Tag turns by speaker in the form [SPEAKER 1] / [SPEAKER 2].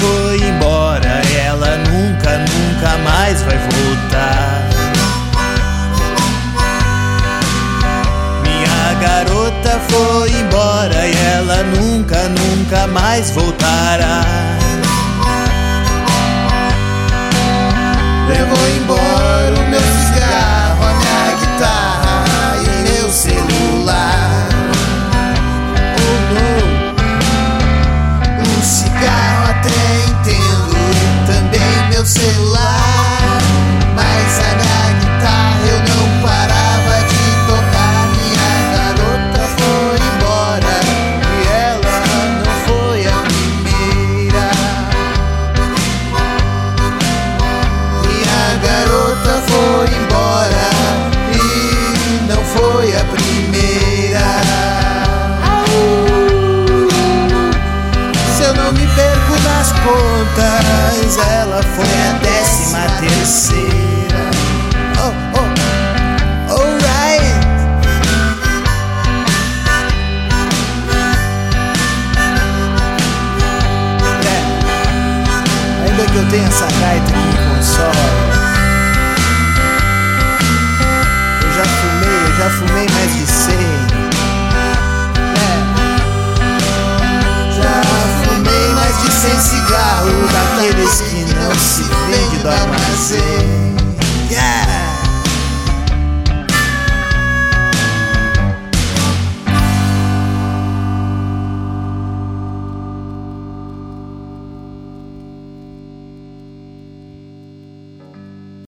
[SPEAKER 1] foi embora, ela nunca, nunca mais vai voltar. Minha garota foi embora, e ela nunca, nunca mais voltará. Eu me perco nas contas, ela foi a décima terceira. Oh, oh, alright.
[SPEAKER 2] É, ainda que eu tenha essa gaita que me consola. Eu já fumei, eu já fumei mais
[SPEAKER 1] carro daqueles que não se vende do armazém. Yeah!